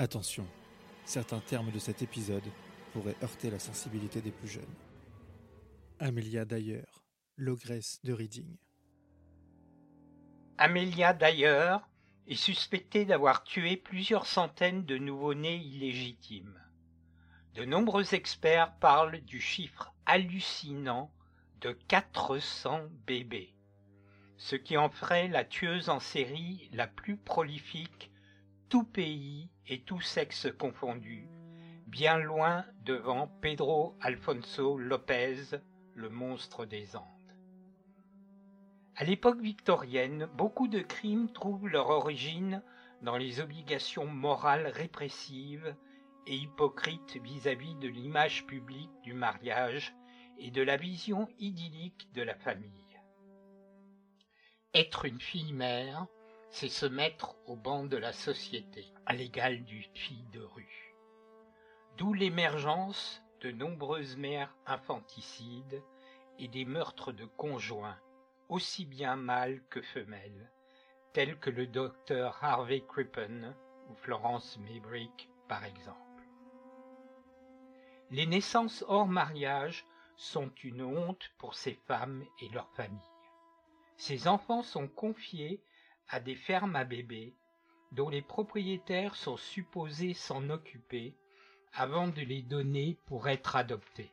Attention, certains termes de cet épisode pourraient heurter la sensibilité des plus jeunes. Amelia d'ailleurs, l'ogresse de Reading. Amelia d'ailleurs est suspectée d'avoir tué plusieurs centaines de nouveau-nés illégitimes. De nombreux experts parlent du chiffre hallucinant de 400 bébés, ce qui en ferait la tueuse en série la plus prolifique tout pays et tout sexe confondus, bien loin devant Pedro Alfonso Lopez, le monstre des Andes. À l'époque victorienne, beaucoup de crimes trouvent leur origine dans les obligations morales répressives et hypocrites vis-à-vis de l'image publique du mariage et de la vision idyllique de la famille. Être une fille-mère, c'est se mettre au banc de la société, à l'égal d'une fille de rue. D'où l'émergence de nombreuses mères infanticides et des meurtres de conjoints, aussi bien mâles que femelles, tels que le docteur Harvey Crippen ou Florence Maybrick par exemple. Les naissances hors mariage sont une honte pour ces femmes et leurs familles. Ces enfants sont confiés à des fermes à bébés dont les propriétaires sont supposés s'en occuper avant de les donner pour être adoptés.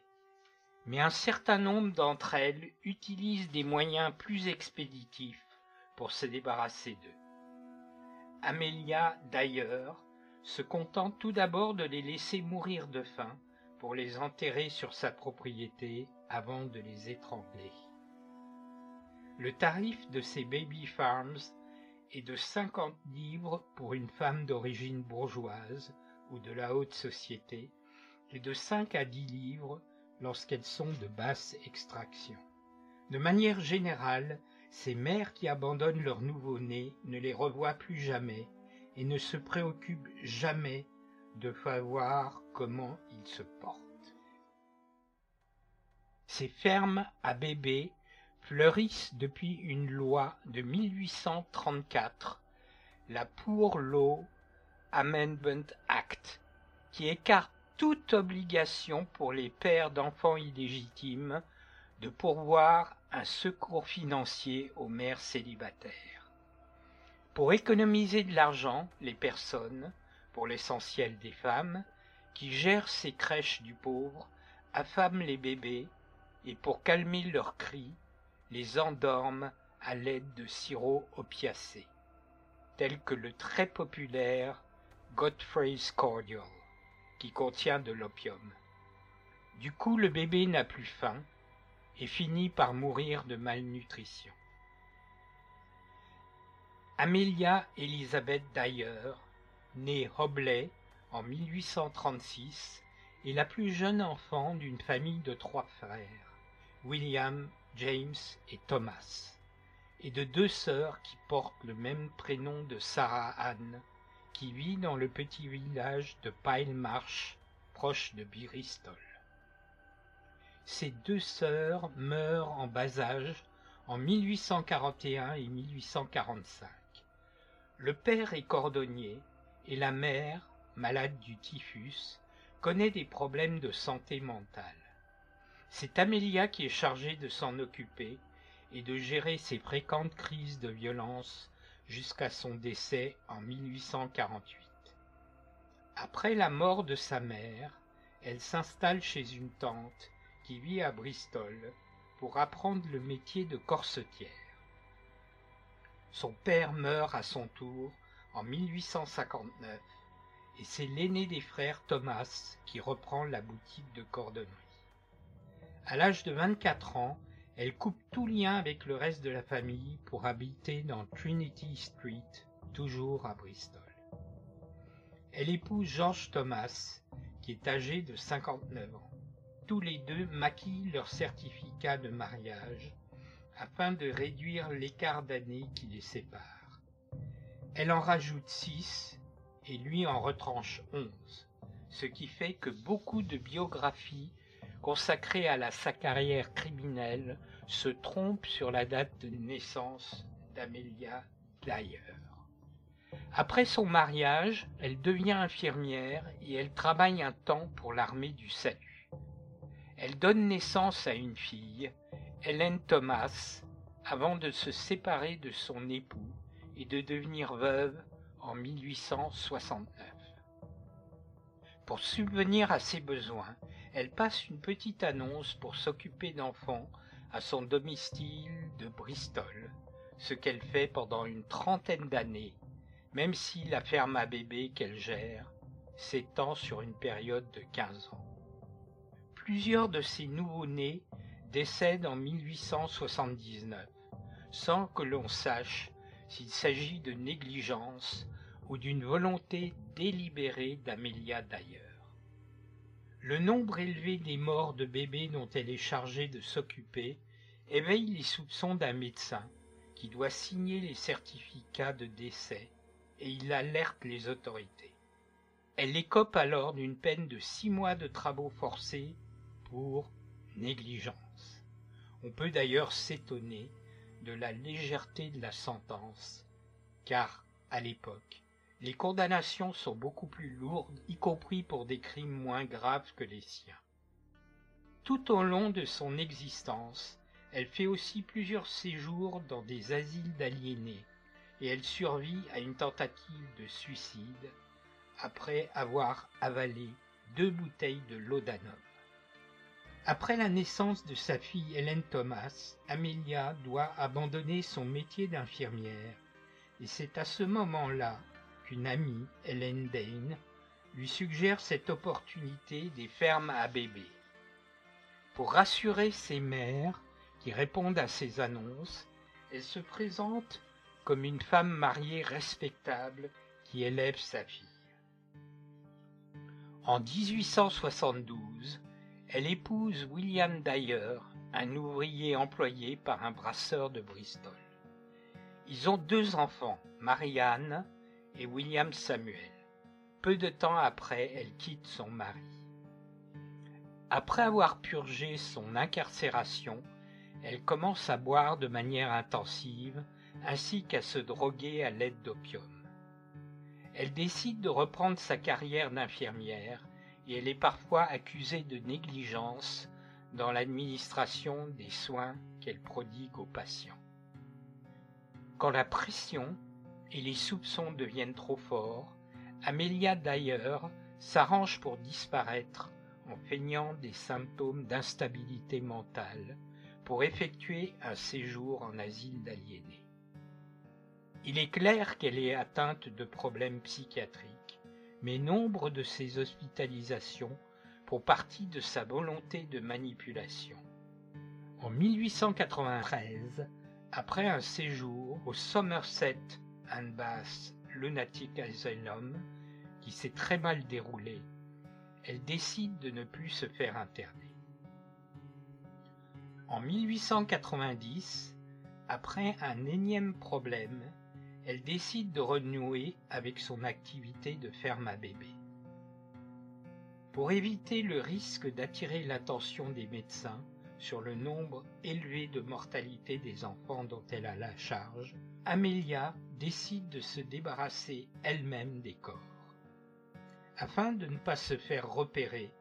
Mais un certain nombre d'entre elles utilisent des moyens plus expéditifs pour se débarrasser d'eux. Amélia, d'ailleurs, se contente tout d'abord de les laisser mourir de faim pour les enterrer sur sa propriété avant de les étrangler. Le tarif de ces baby farms et de cinquante livres pour une femme d'origine bourgeoise ou de la haute société, et de cinq à dix livres lorsqu'elles sont de basse extraction. De manière générale, ces mères qui abandonnent leurs nouveau-nés ne les revoient plus jamais et ne se préoccupent jamais de savoir comment ils se portent. Ces fermes à bébés fleurissent depuis une loi de 1834, la Poor Law Amendment Act, qui écarte toute obligation pour les pères d'enfants illégitimes de pourvoir un secours financier aux mères célibataires. Pour économiser de l'argent, les personnes, pour l'essentiel des femmes, qui gèrent ces crèches du pauvre, affament les bébés et pour calmer leurs cris, les endorment à l'aide de sirops opiacés, tels que le très populaire Godfrey's Cordial, qui contient de l'opium. Du coup, le bébé n'a plus faim et finit par mourir de malnutrition. Amelia Elizabeth Dyer, née Hobley en 1836, est la plus jeune enfant d'une famille de trois frères, William, James et Thomas, et de deux sœurs qui portent le même prénom de Sarah Anne, qui vit dans le petit village de Pile Marsh, proche de Bristol. Ces deux sœurs meurent en bas âge en 1841 et 1845. Le père est cordonnier et la mère, malade du typhus, connaît des problèmes de santé mentale. C'est Amélia qui est chargée de s'en occuper et de gérer ses fréquentes crises de violence jusqu'à son décès en 1848. Après la mort de sa mère, elle s'installe chez une tante qui vit à Bristol pour apprendre le métier de corsetière. Son père meurt à son tour en 1859 et c'est l'aîné des frères Thomas qui reprend la boutique de cordonnerie. À l'âge de 24 ans, Elle coupe tout lien avec le reste de la famille pour habiter dans Trinity Street, toujours à Bristol. Elle épouse George Thomas, qui est âgé de 59 ans. Tous les deux maquillent leur certificat de mariage afin de réduire l'écart d'années qui les sépare. Elle en rajoute 6 et lui en retranche 11, ce qui fait que beaucoup de biographies consacrées à la, sa carrière criminelle se trompent sur la date de naissance d'Amelia Dyer. Après son mariage, elle devient infirmière et elle travaille un temps pour l'armée du salut. Elle donne naissance à une fille, Hélène Thomas, avant de se séparer de son époux et de devenir veuve en 1869. Pour subvenir à ses besoins, elle passe une petite annonce pour s'occuper d'enfants à son domicile de Bristol, ce qu'elle fait pendant une trentaine d'années, même si la ferme à bébés qu'elle gère s'étend sur une période de 15 ans. Plusieurs de ces nouveaux-nés décèdent en 1879, sans que l'on sache s'il s'agit de négligence ou d'une volonté délibérée d'Amélia d'ailleurs. Le nombre élevé des morts de bébés dont elle est chargée de s'occuper éveille les soupçons d'un médecin qui doit signer les certificats de décès et il alerte les autorités. Elle écope alors d'une peine de six mois de travaux forcés pour négligence. On peut d'ailleurs s'étonner de la légèreté de la sentence, car, à l'époque, les condamnations sont beaucoup plus lourdes, y compris pour des crimes moins graves que les siens. Tout au long de son existence, elle fait aussi plusieurs séjours dans des asiles d'aliénés, et elle survit à une tentative de suicide après avoir avalé deux bouteilles de laudanum. Après la naissance de sa fille Hélène Thomas, Amelia doit abandonner son métier d'infirmière, et c'est à ce moment-là qu'une amie, Hélène Dane, lui suggère cette opportunité des fermes à bébés. Pour rassurer ses mères qui répondent à ces annonces, elle se présente comme une femme mariée respectable qui élève sa fille. En 1872, elle épouse William Dyer, un ouvrier employé par un brasseur de Bristol. Ils ont deux enfants, Marianne et William Samuel. Peu de temps après, elle quitte son mari. Après avoir purgé son incarcération, elle commence à boire de manière intensive ainsi qu'à se droguer à l'aide d'opium. Elle décide de reprendre sa carrière d'infirmière et elle est parfois accusée de négligence dans l'administration des soins qu'elle prodigue aux patients. Quand la pression et les soupçons deviennent trop forts, Amelia d'ailleurs s'arrange pour disparaître en feignant des symptômes d'instabilité mentale pour effectuer un séjour en asile d'aliénés. Il est clair qu'elle est atteinte de problèmes psychiatriques mais nombre de ses hospitalisations font partie de sa volonté de manipulation. En 1893, après un séjour au Somerset and Bath Lunatic Asylum, qui s'est très mal déroulé, elle décide de ne plus se faire interner. En 1890, après un énième problème, elle décide de renouer avec son activité de ferme à bébé. Pour éviter le risque d'attirer l'attention des médecins sur le nombre élevé de mortalité des enfants dont elle a la charge, Amelia décide de se débarrasser elle-même des corps. Afin de ne pas se faire repérer,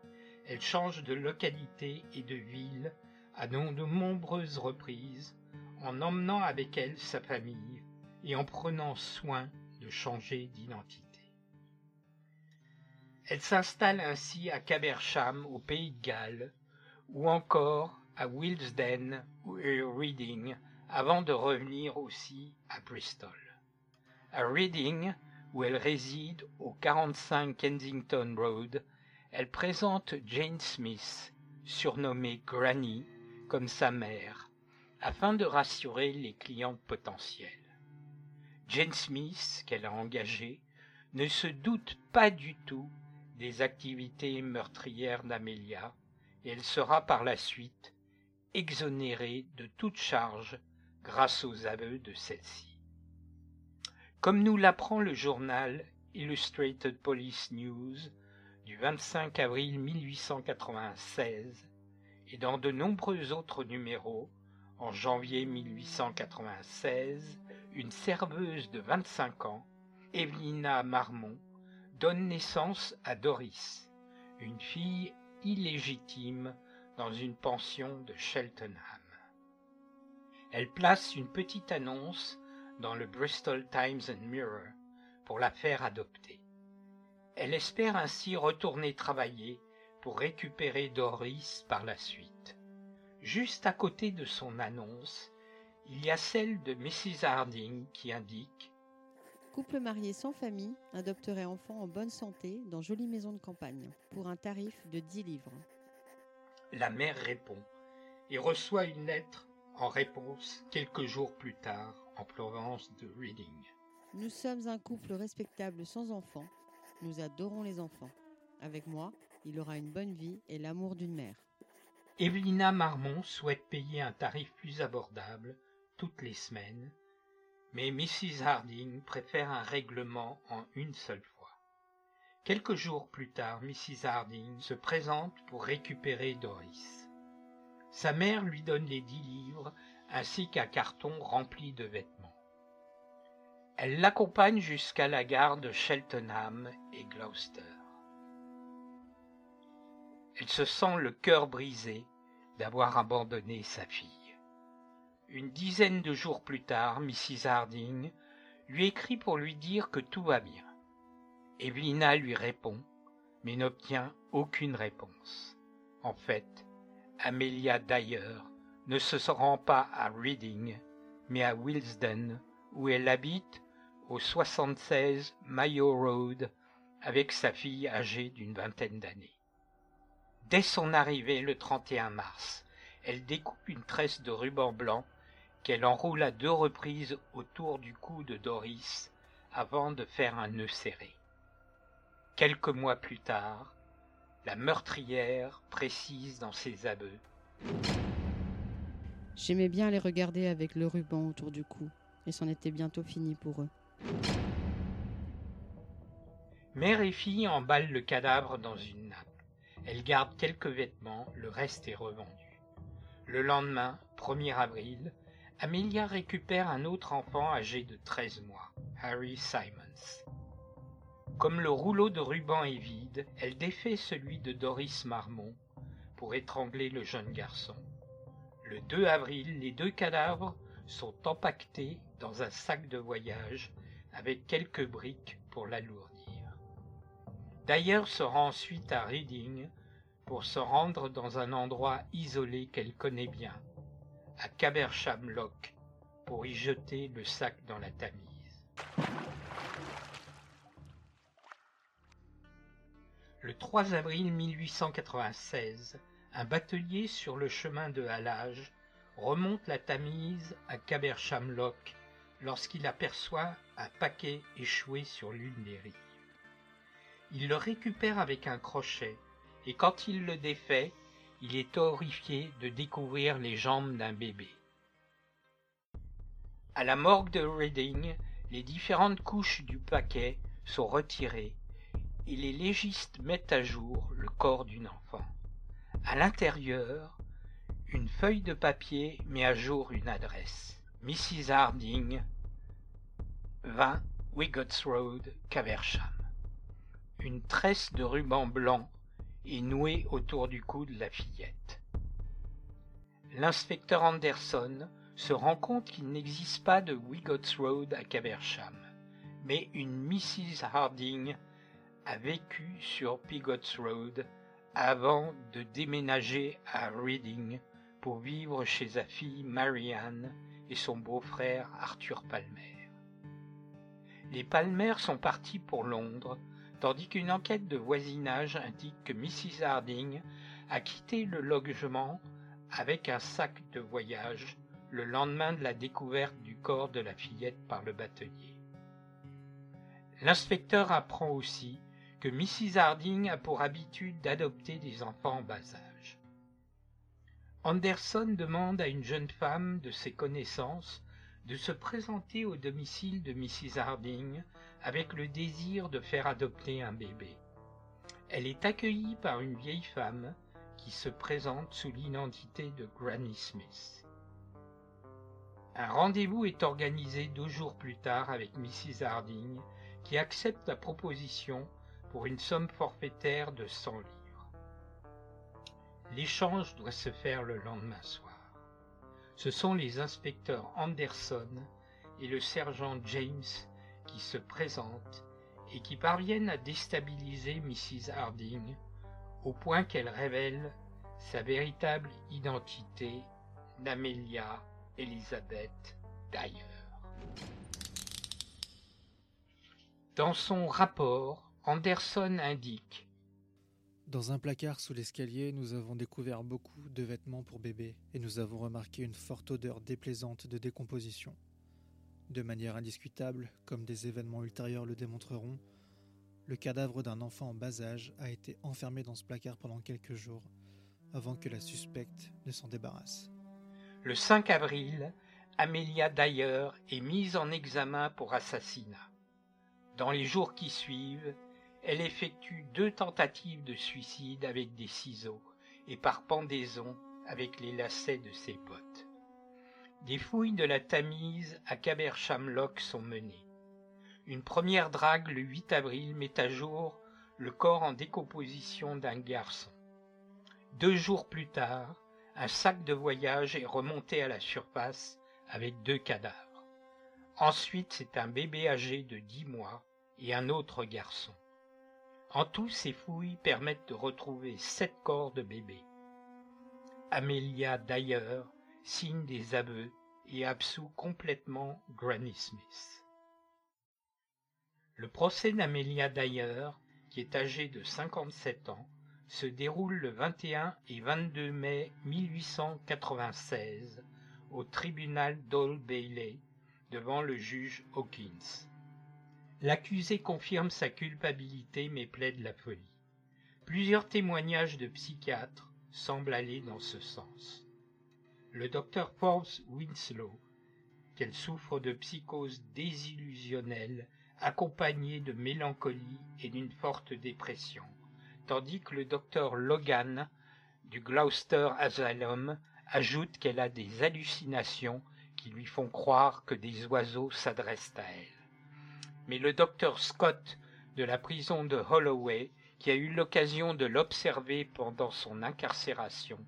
elle change de localité et de ville à de nombreuses reprises en emmenant avec elle sa famille et en prenant soin de changer d'identité. Elle s'installe ainsi à Cabersham au pays de Galles ou encore à Willesden et Reading avant de revenir aussi à Bristol. À Reading, où elle réside au 45 Kensington Road, elle présente Jane Smith, surnommée Granny, comme sa mère, afin de rassurer les clients potentiels. Jane Smith, qu'elle a engagée, ne se doute pas du tout des activités meurtrières d'Amelia et elle sera par la suite exonérée de toute charge grâce aux aveux de celle-ci. Comme nous l'apprend le journal Illustrated Police News du 25 avril 1896 et dans de nombreux autres numéros, en janvier 1896, une serveuse de 25 ans, Evelina Marmont, donne naissance à Doris, une fille illégitime dans une pension de Cheltenham. Elle place une petite annonce dans le Bristol Times and Mirror pour la faire adopter. Elle espère ainsi retourner travailler pour récupérer Doris par la suite. Juste à côté de son annonce, il y a celle de Mrs. Harding qui indique Couple marié sans famille adopterait enfant en bonne santé dans jolie maison de campagne pour un tarif de 10 livres. La mère répond et reçoit une lettre en réponse quelques jours plus tard en Provence de Reading. Nous sommes un couple respectable sans enfants. Nous adorons les enfants. Avec moi, il aura une bonne vie et l'amour d'une mère. Evelina Marmont souhaite payer un tarif plus abordable toutes les semaines mais Mrs. Harding préfère un règlement en une seule fois. Quelques jours plus tard, Mrs. Harding se présente pour récupérer Doris. Sa mère lui donne les dix livres ainsi qu'un carton rempli de vêtements. Elle l'accompagne jusqu'à la gare de Cheltenham et Gloucester. Elle se sent le cœur brisé d'avoir abandonné sa fille. Une dizaine de jours plus tard, Mrs. Harding lui écrit pour lui dire que tout va bien. Evelina lui répond, mais n'obtient aucune réponse. En fait, Amelia Dyer ne se rend pas à Reading, mais à Willesden, où elle habite au 76 Mayo Road avec sa fille âgée d'une vingtaine d'années. Dès son arrivée le 31 mars, elle découpe une tresse de ruban blanc qu'elle enroule à deux reprises autour du cou de Doris avant de faire un nœud serré. Quelques mois plus tard, la meurtrière précise dans ses aveux. J'aimais bien les regarder avec le ruban autour du cou, et c'en était bientôt fini pour eux. Mère et fille emballent le cadavre dans une nappe. Elles gardent quelques vêtements, le reste est revendu. Le lendemain, 1er avril, Amelia récupère un autre enfant âgé de 13 mois, Harry Simons. Comme le rouleau de ruban est vide, elle défait celui de Doris Marmont pour étrangler le jeune garçon. Le 2 avril, les deux cadavres sont empaquetés dans un sac de voyage avec quelques briques pour l'alourdir. D'ailleurs se rend ensuite à Reading pour se rendre dans un endroit isolé qu'elle connaît bien, à Cabersham Lock pour y jeter le sac dans la Tamise. Le 3 avril 1896, un batelier sur le chemin de halage remonte la Tamise à Cabersham Lock lorsqu'il aperçoit un paquet échoué sur l'une des rives. Il le récupère avec un crochet et quand il le défait, il est horrifié de découvrir les jambes d'un bébé. À la morgue de Reading, les différentes couches du paquet sont retirées et les légistes mettent à jour le corps d'une enfant. À l'intérieur, une feuille de papier met à jour une adresse. Mrs. Harding, 20 Wigots Road, Caversham. Une tresse de ruban blanc est noué autour du cou de la fillette. L'inspecteur Anderson se rend compte qu'il n'existe pas de Wigots Road à Caversham, mais une Mrs. Harding a vécu sur Pigots Road avant de déménager à Reading pour vivre chez sa fille Marianne et son beau-frère Arthur Palmer. Les Palmer sont partis pour Londres tandis qu'une enquête de voisinage indique que Mrs. Harding a quitté le logement avec un sac de voyage le lendemain de la découverte du corps de la fillette par le batelier. L'inspecteur apprend aussi que Mrs. Harding a pour habitude d'adopter des enfants en bas âge. Anderson demande à une jeune femme de ses connaissances de se présenter au domicile de Mrs. Harding avec le désir de faire adopter un bébé. Elle est accueillie par une vieille femme qui se présente sous l'identité de Granny Smith. Un rendez-vous est organisé deux jours plus tard avec Mrs. Harding qui accepte la proposition une somme forfaitaire de 100 livres. L'échange doit se faire le lendemain soir. Ce sont les inspecteurs Anderson et le sergent James qui se présentent et qui parviennent à déstabiliser Mrs. Harding au point qu'elle révèle sa véritable identité d'Amelia Elizabeth Dyer. Dans son rapport, Anderson indique Dans un placard sous l'escalier, nous avons découvert beaucoup de vêtements pour bébé et nous avons remarqué une forte odeur déplaisante de décomposition. De manière indiscutable, comme des événements ultérieurs le démontreront, le cadavre d'un enfant en bas âge a été enfermé dans ce placard pendant quelques jours avant que la suspecte ne s'en débarrasse. Le 5 avril, Amelia Dyer est mise en examen pour assassinat. Dans les jours qui suivent, elle effectue deux tentatives de suicide avec des ciseaux et par pendaison avec les lacets de ses bottes. Des fouilles de la Tamise à Caberchamlock sont menées. Une première drague le 8 avril met à jour le corps en décomposition d'un garçon. Deux jours plus tard, un sac de voyage est remonté à la surface avec deux cadavres. Ensuite, c'est un bébé âgé de dix mois et un autre garçon. En tout, ces fouilles permettent de retrouver sept corps de bébés. Amelia d'ailleurs signe des aveux et absout complètement Granny Smith. Le procès d'Amelia Dyer, qui est âgée de 57 ans, se déroule le 21 et 22 mai 1896 au tribunal d'Old Bailey devant le juge Hawkins. L'accusé confirme sa culpabilité mais plaide la folie. Plusieurs témoignages de psychiatres semblent aller dans ce sens. Le docteur Forbes Winslow, qu'elle souffre de psychose désillusionnelle accompagnée de mélancolie et d'une forte dépression, tandis que le docteur Logan du Gloucester Asylum ajoute qu'elle a des hallucinations qui lui font croire que des oiseaux s'adressent à elle. Mais le docteur Scott de la prison de Holloway, qui a eu l'occasion de l'observer pendant son incarcération,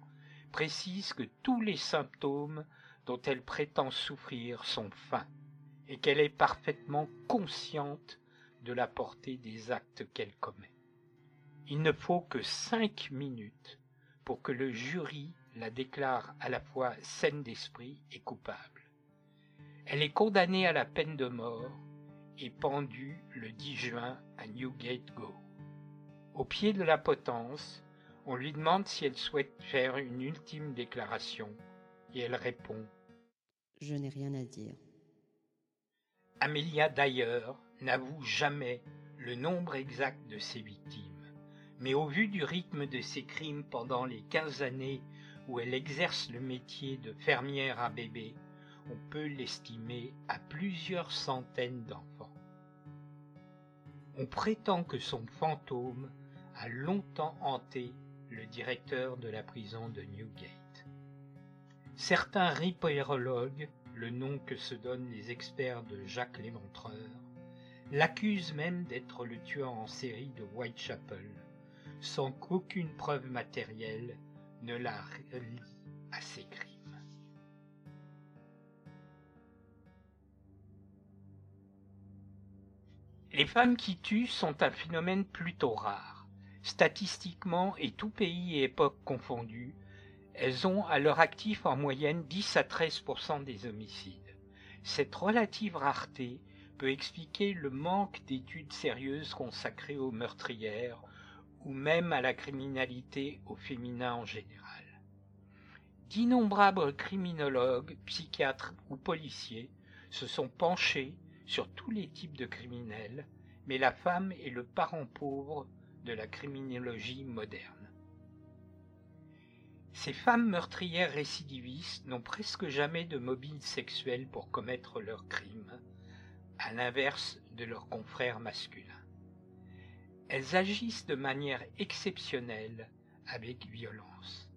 précise que tous les symptômes dont elle prétend souffrir sont fins et qu'elle est parfaitement consciente de la portée des actes qu'elle commet. Il ne faut que cinq minutes pour que le jury la déclare à la fois saine d'esprit et coupable. Elle est condamnée à la peine de mort et pendue le 10 juin à Newgate Go. Au pied de la potence, on lui demande si elle souhaite faire une ultime déclaration et elle répond Je n'ai rien à dire. Amelia d'ailleurs n'avoue jamais le nombre exact de ses victimes mais au vu du rythme de ses crimes pendant les quinze années où elle exerce le métier de fermière à bébé, on peut l'estimer à plusieurs centaines d'enfants. On prétend que son fantôme a longtemps hanté le directeur de la prison de Newgate. Certains ripérologues, le nom que se donnent les experts de Jacques Léventreur, l'accusent même d'être le tueur en série de Whitechapel, sans qu'aucune preuve matérielle ne la relie à ses crimes. Les femmes qui tuent sont un phénomène plutôt rare. Statistiquement et tout pays et époque confondus, elles ont à leur actif en moyenne 10 à 13% des homicides. Cette relative rareté peut expliquer le manque d'études sérieuses consacrées aux meurtrières ou même à la criminalité au féminin en général. D'innombrables criminologues, psychiatres ou policiers se sont penchés sur tous les types de criminels, mais la femme est le parent pauvre de la criminologie moderne. Ces femmes meurtrières récidivistes n'ont presque jamais de mobile sexuel pour commettre leurs crimes, à l'inverse de leurs confrères masculins. Elles agissent de manière exceptionnelle avec violence.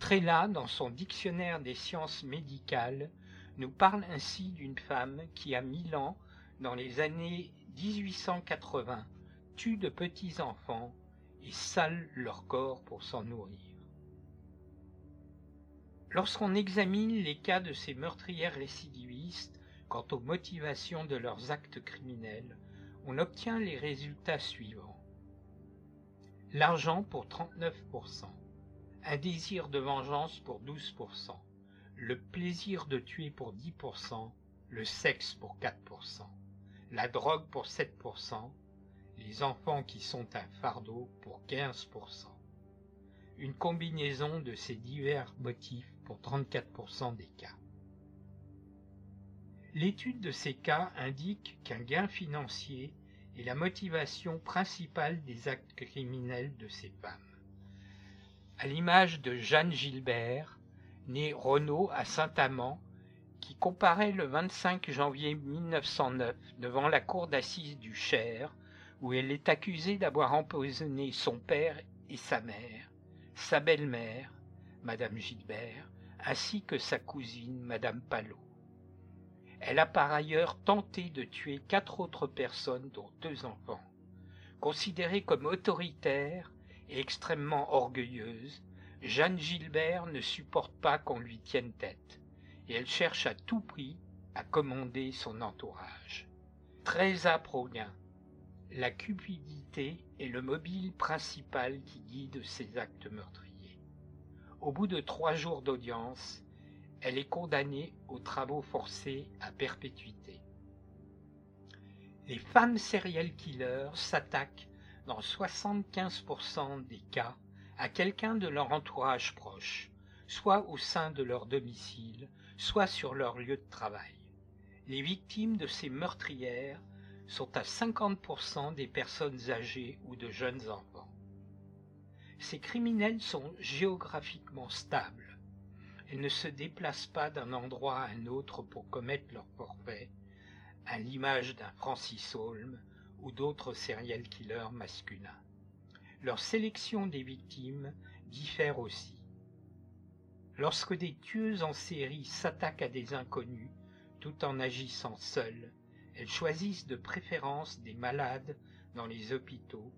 Tréla, dans son dictionnaire des sciences médicales, nous parle ainsi d'une femme qui, à Milan, dans les années 1880, tue de petits enfants et sale leur corps pour s'en nourrir. Lorsqu'on examine les cas de ces meurtrières récidivistes quant aux motivations de leurs actes criminels, on obtient les résultats suivants. L'argent pour 39%, un désir de vengeance pour 12%, le plaisir de tuer pour 10%, le sexe pour 4%, la drogue pour 7%, les enfants qui sont un fardeau pour 15%. Une combinaison de ces divers motifs pour 34% des cas. L'étude de ces cas indique qu'un gain financier est la motivation principale des actes criminels de ces femmes. À l'image de Jeanne Gilbert, née Renaud à Saint-Amand, qui comparaît le 25 janvier 1909 devant la cour d'assises du Cher, où elle est accusée d'avoir empoisonné son père et sa mère, sa belle-mère, Madame Gilbert, ainsi que sa cousine, Madame Palot. Elle a par ailleurs tenté de tuer quatre autres personnes, dont deux enfants. Considérée comme autoritaire et extrêmement orgueilleuse, Jeanne Gilbert ne supporte pas qu'on lui tienne tête, et elle cherche à tout prix à commander son entourage. Très âpre la cupidité est le mobile principal qui guide ses actes meurtriers. Au bout de trois jours d'audience, elle est condamnée aux travaux forcés à perpétuité. Les femmes serial killers s'attaquent dans 75% des cas à quelqu'un de leur entourage proche, soit au sein de leur domicile, soit sur leur lieu de travail. Les victimes de ces meurtrières sont à 50% des personnes âgées ou de jeunes enfants. Ces criminels sont géographiquement stables. Elles ne se déplacent pas d'un endroit à un autre pour commettre leur forfait, à l'image d'un Francis Holm ou d'autres serial killers masculins. Leur sélection des victimes diffère aussi. Lorsque des tueuses en série s'attaquent à des inconnus, tout en agissant seules, elles choisissent de préférence des malades dans les hôpitaux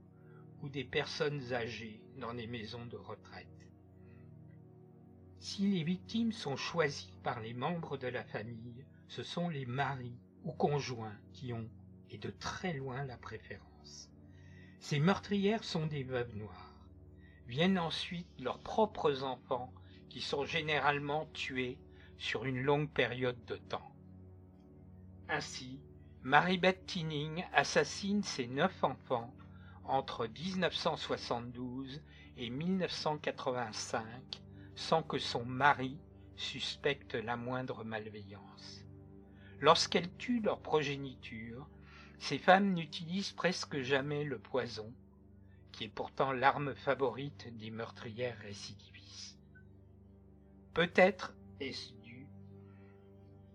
ou des personnes âgées dans les maisons de retraite. Si les victimes sont choisies par les membres de la famille, ce sont les maris ou conjoints qui ont, et de très loin, la préférence. Ces meurtrières sont des veuves noires. Viennent ensuite leurs propres enfants qui sont généralement tués sur une longue période de temps. Ainsi, Marie-Beth Tinning assassine ses neuf enfants entre 1972 et 1985 sans que son mari suspecte la moindre malveillance. Lorsqu'elles tuent leur progéniture, ces femmes n'utilisent presque jamais le poison, qui est pourtant l'arme favorite des meurtrières récidivistes. Peut-être est-ce dû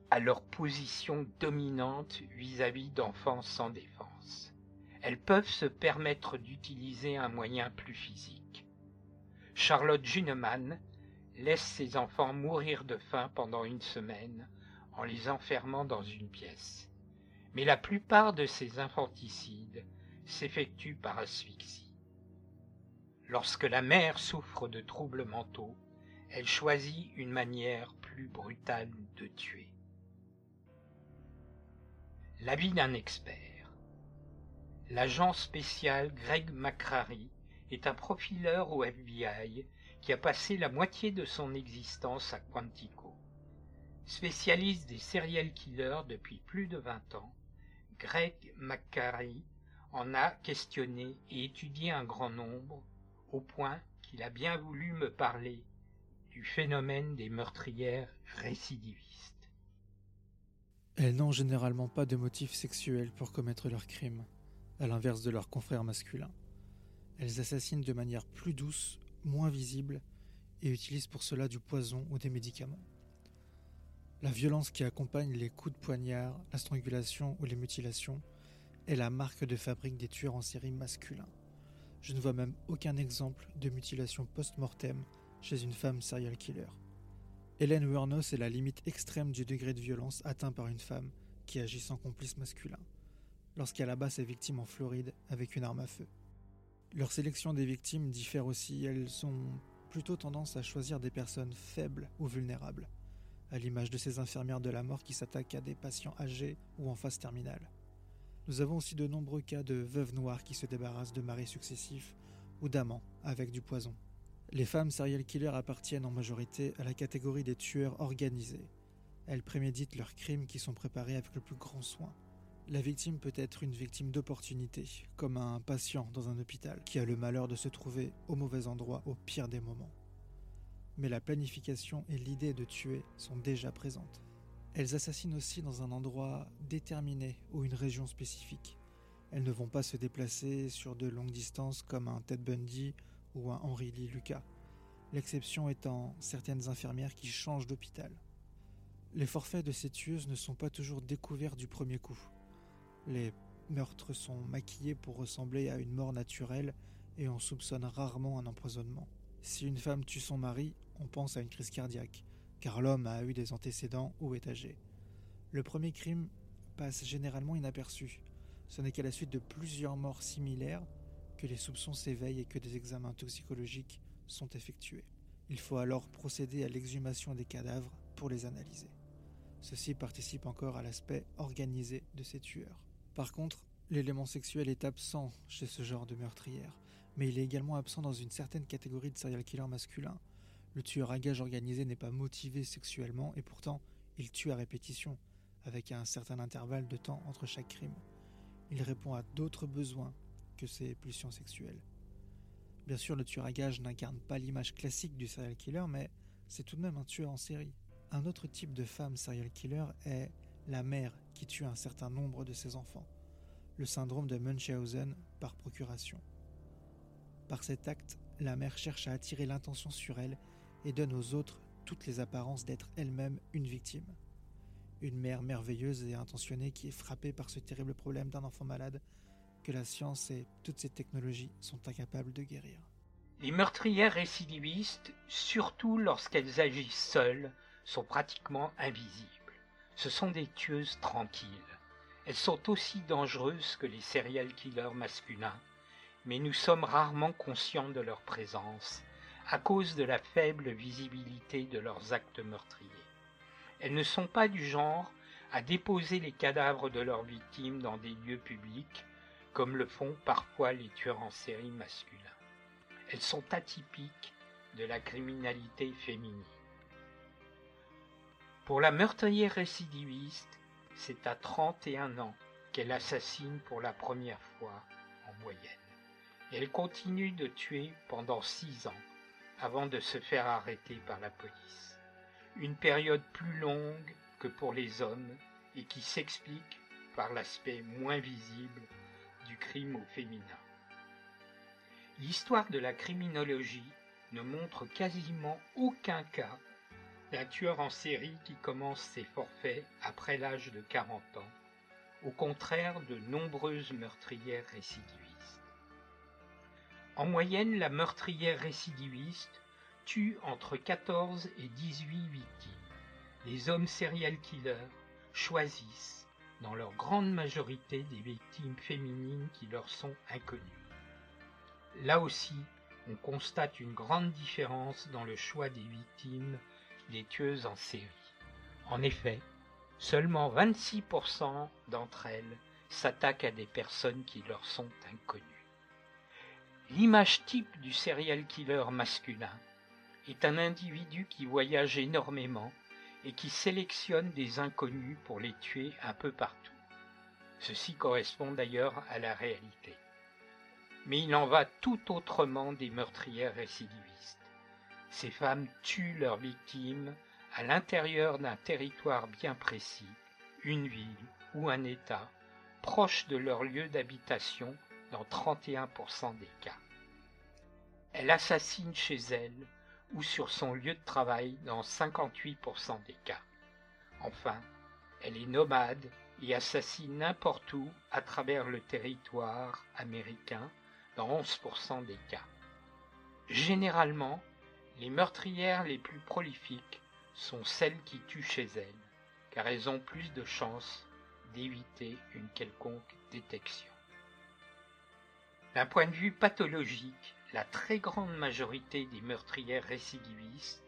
à leur position dominante vis-à-vis d'enfants sans défense elles peuvent se permettre d'utiliser un moyen plus physique. Charlotte Juneman laisse ses enfants mourir de faim pendant une semaine en les enfermant dans une pièce. Mais la plupart de ces infanticides s'effectuent par asphyxie. Lorsque la mère souffre de troubles mentaux, elle choisit une manière plus brutale de tuer. L'avis d'un expert. L'agent spécial Greg McCrary est un profileur au FBI qui a passé la moitié de son existence à Quantico. Spécialiste des serial killers depuis plus de 20 ans, Greg McCrary en a questionné et étudié un grand nombre, au point qu'il a bien voulu me parler du phénomène des meurtrières récidivistes. Elles n'ont généralement pas de motifs sexuels pour commettre leurs crimes, à l'inverse de leurs confrères masculins. Elles assassinent de manière plus douce, moins visible, et utilisent pour cela du poison ou des médicaments. La violence qui accompagne les coups de poignard, la strangulation ou les mutilations est la marque de fabrique des tueurs en série masculins. Je ne vois même aucun exemple de mutilation post-mortem chez une femme serial killer. Hélène Wuornos est la limite extrême du degré de violence atteint par une femme qui agit sans complice masculin, lorsqu'elle abat ses victimes en Floride avec une arme à feu. Leur sélection des victimes diffère aussi, elles ont plutôt tendance à choisir des personnes faibles ou vulnérables, à l'image de ces infirmières de la mort qui s'attaquent à des patients âgés ou en phase terminale. Nous avons aussi de nombreux cas de veuves noires qui se débarrassent de maris successifs ou d'amants avec du poison. Les femmes serial killers appartiennent en majorité à la catégorie des tueurs organisés. Elles préméditent leurs crimes qui sont préparés avec le plus grand soin. La victime peut être une victime d'opportunité, comme un patient dans un hôpital qui a le malheur de se trouver au mauvais endroit au pire des moments. Mais la planification et l'idée de tuer sont déjà présentes. Elles assassinent aussi dans un endroit déterminé ou une région spécifique. Elles ne vont pas se déplacer sur de longues distances comme un Ted Bundy ou un Henry Lee Lucas, l'exception étant certaines infirmières qui changent d'hôpital. Les forfaits de ces tueuses ne sont pas toujours découverts du premier coup. Les meurtres sont maquillés pour ressembler à une mort naturelle et on soupçonne rarement un empoisonnement. Si une femme tue son mari, on pense à une crise cardiaque car l'homme a eu des antécédents ou est âgé. Le premier crime passe généralement inaperçu. Ce n'est qu'à la suite de plusieurs morts similaires que les soupçons s'éveillent et que des examens toxicologiques sont effectués. Il faut alors procéder à l'exhumation des cadavres pour les analyser. Ceci participe encore à l'aspect organisé de ces tueurs. Par contre, l'élément sexuel est absent chez ce genre de meurtrière, mais il est également absent dans une certaine catégorie de serial killers masculins, le tueur à gage organisé n'est pas motivé sexuellement et pourtant il tue à répétition, avec un certain intervalle de temps entre chaque crime. Il répond à d'autres besoins que ses pulsions sexuelles. Bien sûr, le tueur à gage n'incarne pas l'image classique du serial killer, mais c'est tout de même un tueur en série. Un autre type de femme serial killer est la mère qui tue un certain nombre de ses enfants, le syndrome de Munchausen par procuration. Par cet acte, la mère cherche à attirer l'intention sur elle et donne aux autres toutes les apparences d'être elle-même une victime. Une mère merveilleuse et intentionnée qui est frappée par ce terrible problème d'un enfant malade que la science et toutes ces technologies sont incapables de guérir. Les meurtrières récidivistes, surtout lorsqu'elles agissent seules, sont pratiquement invisibles. Ce sont des tueuses tranquilles. Elles sont aussi dangereuses que les serial killers masculins, mais nous sommes rarement conscients de leur présence à cause de la faible visibilité de leurs actes meurtriers. Elles ne sont pas du genre à déposer les cadavres de leurs victimes dans des lieux publics, comme le font parfois les tueurs en série masculins. Elles sont atypiques de la criminalité féminine. Pour la meurtrière récidiviste, c'est à 31 ans qu'elle assassine pour la première fois en moyenne. Elle continue de tuer pendant 6 ans avant de se faire arrêter par la police. Une période plus longue que pour les hommes et qui s'explique par l'aspect moins visible du crime au féminin. L'histoire de la criminologie ne montre quasiment aucun cas d'un tueur en série qui commence ses forfaits après l'âge de 40 ans, au contraire de nombreuses meurtrières récidivistes. En moyenne, la meurtrière récidiviste tue entre 14 et 18 victimes. Les hommes serial killers choisissent, dans leur grande majorité, des victimes féminines qui leur sont inconnues. Là aussi, on constate une grande différence dans le choix des victimes des tueuses en série. En effet, seulement 26% d'entre elles s'attaquent à des personnes qui leur sont inconnues. L'image type du serial killer masculin est un individu qui voyage énormément et qui sélectionne des inconnus pour les tuer un peu partout. Ceci correspond d'ailleurs à la réalité. Mais il en va tout autrement des meurtrières récidivistes. Ces femmes tuent leurs victimes à l'intérieur d'un territoire bien précis, une ville ou un État, proche de leur lieu d'habitation dans 31% des cas. Elle assassine chez elle ou sur son lieu de travail dans 58% des cas. Enfin, elle est nomade et assassine n'importe où à travers le territoire américain dans 11% des cas. Généralement, les meurtrières les plus prolifiques sont celles qui tuent chez elles, car elles ont plus de chances d'éviter une quelconque détection. D'un point de vue pathologique, la très grande majorité des meurtrières récidivistes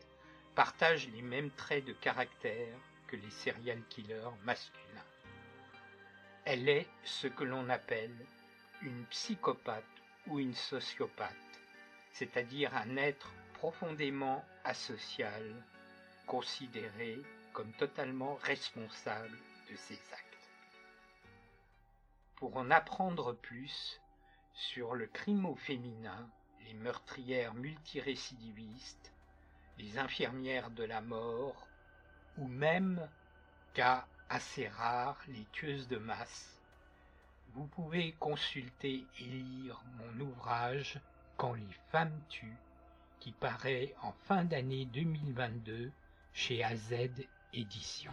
partagent les mêmes traits de caractère que les serial killers masculins. Elle est ce que l'on appelle une psychopathe ou une sociopathe, c'est-à-dire un être profondément asocial, considéré comme totalement responsable de ses actes. Pour en apprendre plus sur le crime au féminin, les meurtrières multirécidivistes, les infirmières de la mort, ou même, cas assez rares, les tueuses de masse, vous pouvez consulter et lire mon ouvrage Quand les femmes tuent, qui paraît en fin d'année 2022 chez AZ Éditions.